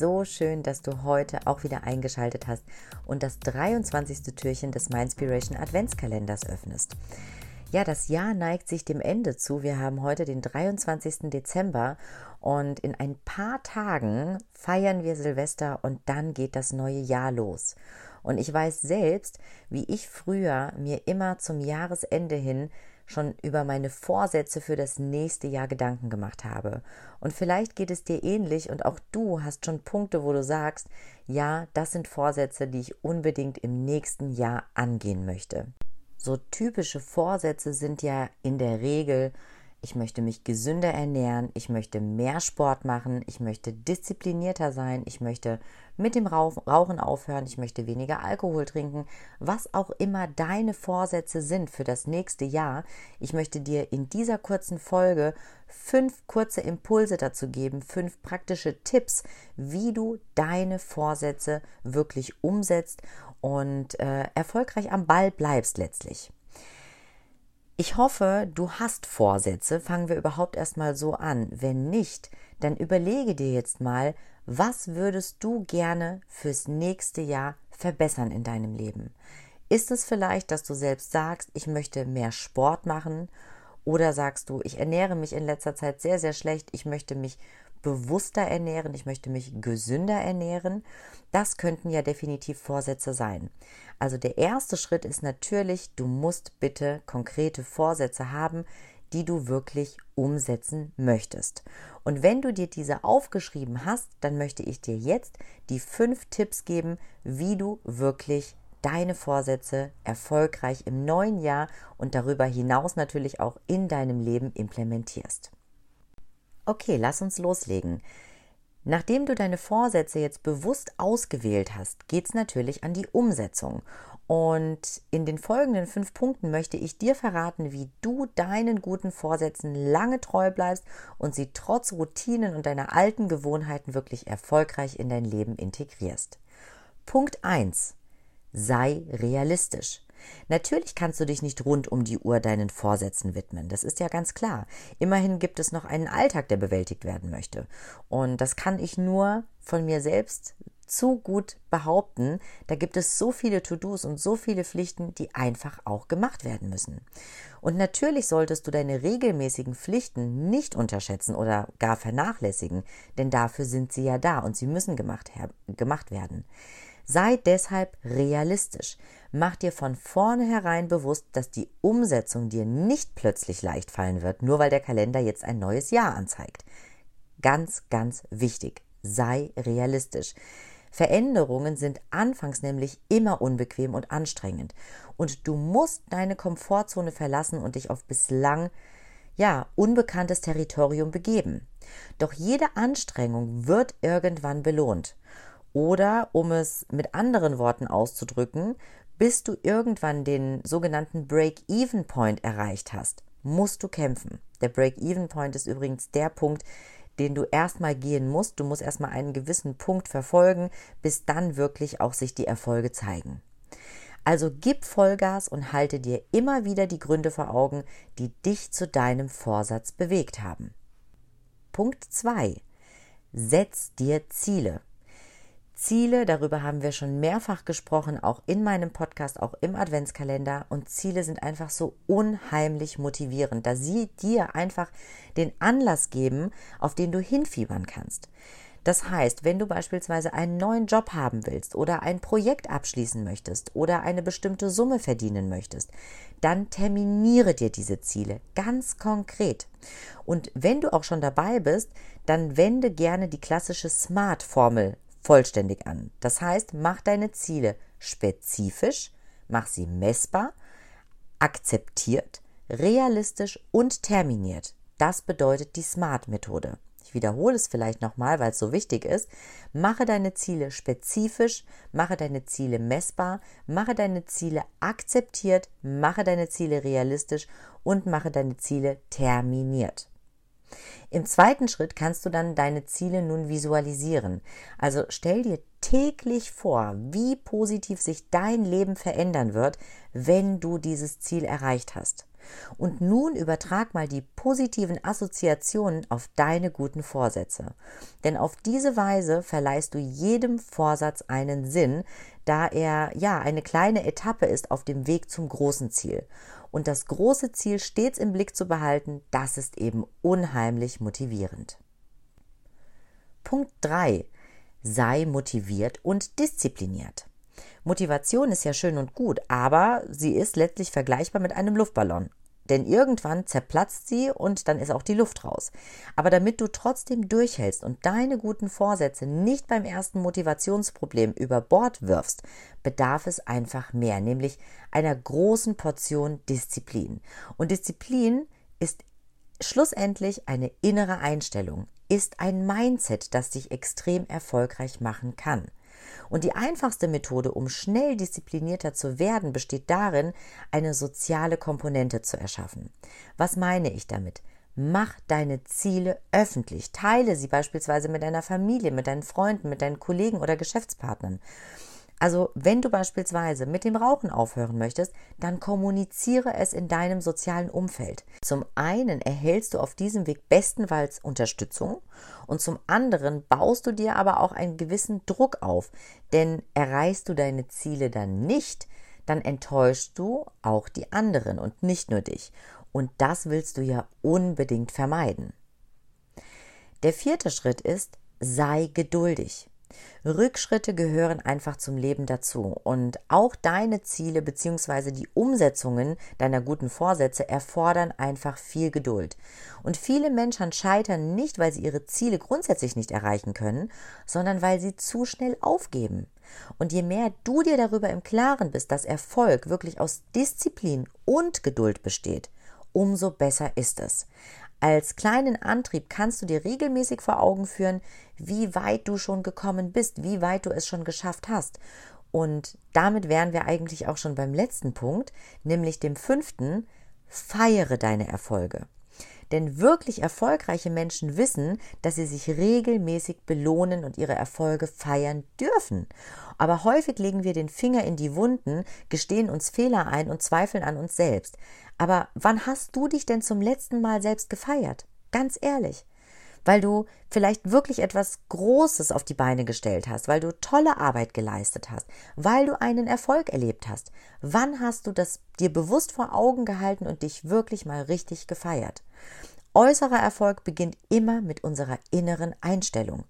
so schön, dass du heute auch wieder eingeschaltet hast und das 23. Türchen des Mindspiration Adventskalenders öffnest. Ja, das Jahr neigt sich dem Ende zu. Wir haben heute den 23. Dezember und in ein paar Tagen feiern wir Silvester und dann geht das neue Jahr los. Und ich weiß selbst, wie ich früher mir immer zum Jahresende hin schon über meine Vorsätze für das nächste Jahr Gedanken gemacht habe. Und vielleicht geht es dir ähnlich und auch du hast schon Punkte, wo du sagst, ja, das sind Vorsätze, die ich unbedingt im nächsten Jahr angehen möchte. So typische Vorsätze sind ja in der Regel ich möchte mich gesünder ernähren, ich möchte mehr Sport machen, ich möchte disziplinierter sein, ich möchte mit dem Rauchen aufhören, ich möchte weniger Alkohol trinken, was auch immer deine Vorsätze sind für das nächste Jahr. Ich möchte dir in dieser kurzen Folge fünf kurze Impulse dazu geben, fünf praktische Tipps, wie du deine Vorsätze wirklich umsetzt und äh, erfolgreich am Ball bleibst letztlich. Ich hoffe, du hast Vorsätze. Fangen wir überhaupt erstmal so an. Wenn nicht, dann überlege dir jetzt mal, was würdest du gerne fürs nächste Jahr verbessern in deinem Leben? Ist es vielleicht, dass du selbst sagst, ich möchte mehr Sport machen? Oder sagst du, ich ernähre mich in letzter Zeit sehr, sehr schlecht, ich möchte mich bewusster ernähren, ich möchte mich gesünder ernähren. Das könnten ja definitiv Vorsätze sein. Also der erste Schritt ist natürlich, du musst bitte konkrete Vorsätze haben, die du wirklich umsetzen möchtest. Und wenn du dir diese aufgeschrieben hast, dann möchte ich dir jetzt die fünf Tipps geben, wie du wirklich deine Vorsätze erfolgreich im neuen Jahr und darüber hinaus natürlich auch in deinem Leben implementierst. Okay, lass uns loslegen. Nachdem du deine Vorsätze jetzt bewusst ausgewählt hast, geht es natürlich an die Umsetzung. Und in den folgenden fünf Punkten möchte ich dir verraten, wie du deinen guten Vorsätzen lange treu bleibst und sie trotz Routinen und deiner alten Gewohnheiten wirklich erfolgreich in dein Leben integrierst. Punkt 1. Sei realistisch. Natürlich kannst du dich nicht rund um die Uhr deinen Vorsätzen widmen. Das ist ja ganz klar. Immerhin gibt es noch einen Alltag, der bewältigt werden möchte. Und das kann ich nur von mir selbst zu gut behaupten. Da gibt es so viele To-Dos und so viele Pflichten, die einfach auch gemacht werden müssen. Und natürlich solltest du deine regelmäßigen Pflichten nicht unterschätzen oder gar vernachlässigen, denn dafür sind sie ja da und sie müssen gemacht, gemacht werden. Sei deshalb realistisch. Mach dir von vornherein bewusst, dass die Umsetzung dir nicht plötzlich leicht fallen wird, nur weil der Kalender jetzt ein neues Jahr anzeigt. Ganz, ganz wichtig. Sei realistisch. Veränderungen sind anfangs nämlich immer unbequem und anstrengend. Und du musst deine Komfortzone verlassen und dich auf bislang ja, unbekanntes Territorium begeben. Doch jede Anstrengung wird irgendwann belohnt. Oder, um es mit anderen Worten auszudrücken, bis du irgendwann den sogenannten Break-Even-Point erreicht hast, musst du kämpfen. Der Break-Even-Point ist übrigens der Punkt, den du erstmal gehen musst. Du musst erstmal einen gewissen Punkt verfolgen, bis dann wirklich auch sich die Erfolge zeigen. Also gib Vollgas und halte dir immer wieder die Gründe vor Augen, die dich zu deinem Vorsatz bewegt haben. Punkt 2. Setz dir Ziele. Ziele, darüber haben wir schon mehrfach gesprochen, auch in meinem Podcast, auch im Adventskalender. Und Ziele sind einfach so unheimlich motivierend, da sie dir einfach den Anlass geben, auf den du hinfiebern kannst. Das heißt, wenn du beispielsweise einen neuen Job haben willst oder ein Projekt abschließen möchtest oder eine bestimmte Summe verdienen möchtest, dann terminiere dir diese Ziele ganz konkret. Und wenn du auch schon dabei bist, dann wende gerne die klassische SMART-Formel vollständig an. Das heißt, mach deine Ziele spezifisch, mach sie messbar, akzeptiert, realistisch und terminiert. Das bedeutet die SMART-Methode. Ich wiederhole es vielleicht nochmal, weil es so wichtig ist. Mache deine Ziele spezifisch, mache deine Ziele messbar, mache deine Ziele akzeptiert, mache deine Ziele realistisch und mache deine Ziele terminiert. Im zweiten Schritt kannst du dann deine Ziele nun visualisieren. Also stell dir täglich vor, wie positiv sich dein Leben verändern wird, wenn du dieses Ziel erreicht hast. Und nun übertrag mal die positiven Assoziationen auf deine guten Vorsätze. Denn auf diese Weise verleihst du jedem Vorsatz einen Sinn, da er ja eine kleine Etappe ist auf dem Weg zum großen Ziel. Und das große Ziel stets im Blick zu behalten, das ist eben unheimlich motivierend. Punkt 3. Sei motiviert und diszipliniert. Motivation ist ja schön und gut, aber sie ist letztlich vergleichbar mit einem Luftballon. Denn irgendwann zerplatzt sie und dann ist auch die Luft raus. Aber damit du trotzdem durchhältst und deine guten Vorsätze nicht beim ersten Motivationsproblem über Bord wirfst, bedarf es einfach mehr, nämlich einer großen Portion Disziplin. Und Disziplin ist schlussendlich eine innere Einstellung, ist ein Mindset, das dich extrem erfolgreich machen kann. Und die einfachste Methode, um schnell disziplinierter zu werden, besteht darin, eine soziale Komponente zu erschaffen. Was meine ich damit? Mach deine Ziele öffentlich. Teile sie beispielsweise mit deiner Familie, mit deinen Freunden, mit deinen Kollegen oder Geschäftspartnern. Also wenn du beispielsweise mit dem Rauchen aufhören möchtest, dann kommuniziere es in deinem sozialen Umfeld. Zum einen erhältst du auf diesem Weg bestenfalls Unterstützung und zum anderen baust du dir aber auch einen gewissen Druck auf. Denn erreichst du deine Ziele dann nicht, dann enttäuschst du auch die anderen und nicht nur dich. Und das willst du ja unbedingt vermeiden. Der vierte Schritt ist, sei geduldig. Rückschritte gehören einfach zum Leben dazu und auch deine Ziele bzw. die Umsetzungen deiner guten Vorsätze erfordern einfach viel Geduld. Und viele Menschen scheitern nicht, weil sie ihre Ziele grundsätzlich nicht erreichen können, sondern weil sie zu schnell aufgeben. Und je mehr du dir darüber im Klaren bist, dass Erfolg wirklich aus Disziplin und Geduld besteht, umso besser ist es. Als kleinen Antrieb kannst du dir regelmäßig vor Augen führen, wie weit du schon gekommen bist, wie weit du es schon geschafft hast. Und damit wären wir eigentlich auch schon beim letzten Punkt, nämlich dem fünften, feiere deine Erfolge. Denn wirklich erfolgreiche Menschen wissen, dass sie sich regelmäßig belohnen und ihre Erfolge feiern dürfen. Aber häufig legen wir den Finger in die Wunden, gestehen uns Fehler ein und zweifeln an uns selbst. Aber wann hast du dich denn zum letzten Mal selbst gefeiert? Ganz ehrlich weil du vielleicht wirklich etwas Großes auf die Beine gestellt hast, weil du tolle Arbeit geleistet hast, weil du einen Erfolg erlebt hast. Wann hast du das dir bewusst vor Augen gehalten und dich wirklich mal richtig gefeiert? Äußerer Erfolg beginnt immer mit unserer inneren Einstellung.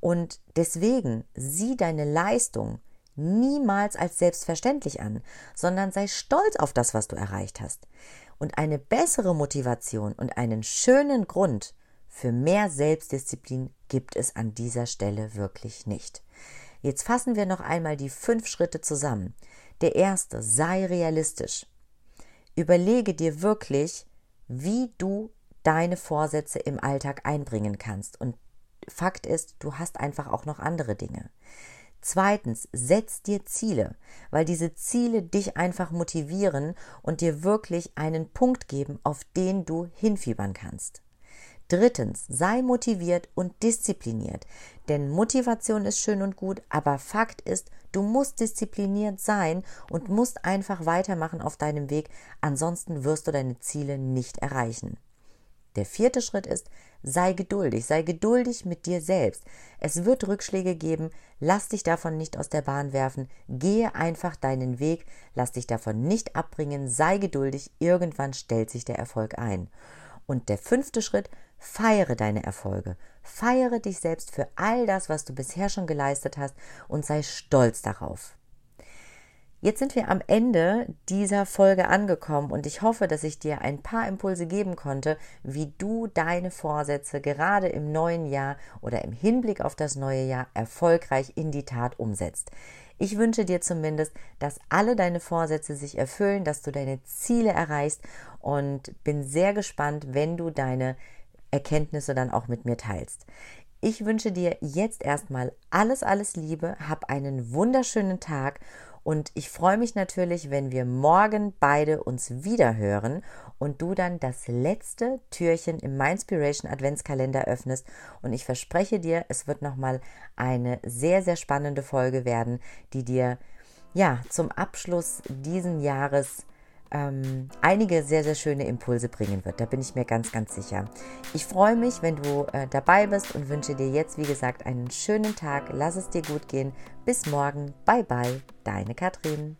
Und deswegen sieh deine Leistung niemals als selbstverständlich an, sondern sei stolz auf das, was du erreicht hast. Und eine bessere Motivation und einen schönen Grund für mehr Selbstdisziplin gibt es an dieser Stelle wirklich nicht. Jetzt fassen wir noch einmal die fünf Schritte zusammen. Der erste, sei realistisch. Überlege dir wirklich, wie du deine Vorsätze im Alltag einbringen kannst. Und Fakt ist, du hast einfach auch noch andere Dinge. Zweitens, setz dir Ziele, weil diese Ziele dich einfach motivieren und dir wirklich einen Punkt geben, auf den du hinfiebern kannst. Drittens, sei motiviert und diszipliniert. Denn Motivation ist schön und gut, aber Fakt ist, du musst diszipliniert sein und musst einfach weitermachen auf deinem Weg, ansonsten wirst du deine Ziele nicht erreichen. Der vierte Schritt ist, sei geduldig, sei geduldig mit dir selbst. Es wird Rückschläge geben, lass dich davon nicht aus der Bahn werfen, gehe einfach deinen Weg, lass dich davon nicht abbringen, sei geduldig, irgendwann stellt sich der Erfolg ein. Und der fünfte Schritt, feiere deine Erfolge, feiere dich selbst für all das, was du bisher schon geleistet hast und sei stolz darauf. Jetzt sind wir am Ende dieser Folge angekommen und ich hoffe, dass ich dir ein paar Impulse geben konnte, wie du deine Vorsätze gerade im neuen Jahr oder im Hinblick auf das neue Jahr erfolgreich in die Tat umsetzt. Ich wünsche dir zumindest, dass alle deine Vorsätze sich erfüllen, dass du deine Ziele erreichst und bin sehr gespannt, wenn du deine Erkenntnisse dann auch mit mir teilst. Ich wünsche dir jetzt erstmal alles, alles Liebe, hab einen wunderschönen Tag und ich freue mich natürlich, wenn wir morgen beide uns wieder hören und du dann das letzte Türchen im Mindspiration Adventskalender öffnest. Und ich verspreche dir, es wird nochmal eine sehr, sehr spannende Folge werden, die dir ja zum Abschluss diesen Jahres ähm, einige sehr, sehr schöne Impulse bringen wird. Da bin ich mir ganz, ganz sicher. Ich freue mich, wenn du äh, dabei bist und wünsche dir jetzt, wie gesagt, einen schönen Tag. Lass es dir gut gehen. Bis morgen. Bye, bye. Deine Katrin.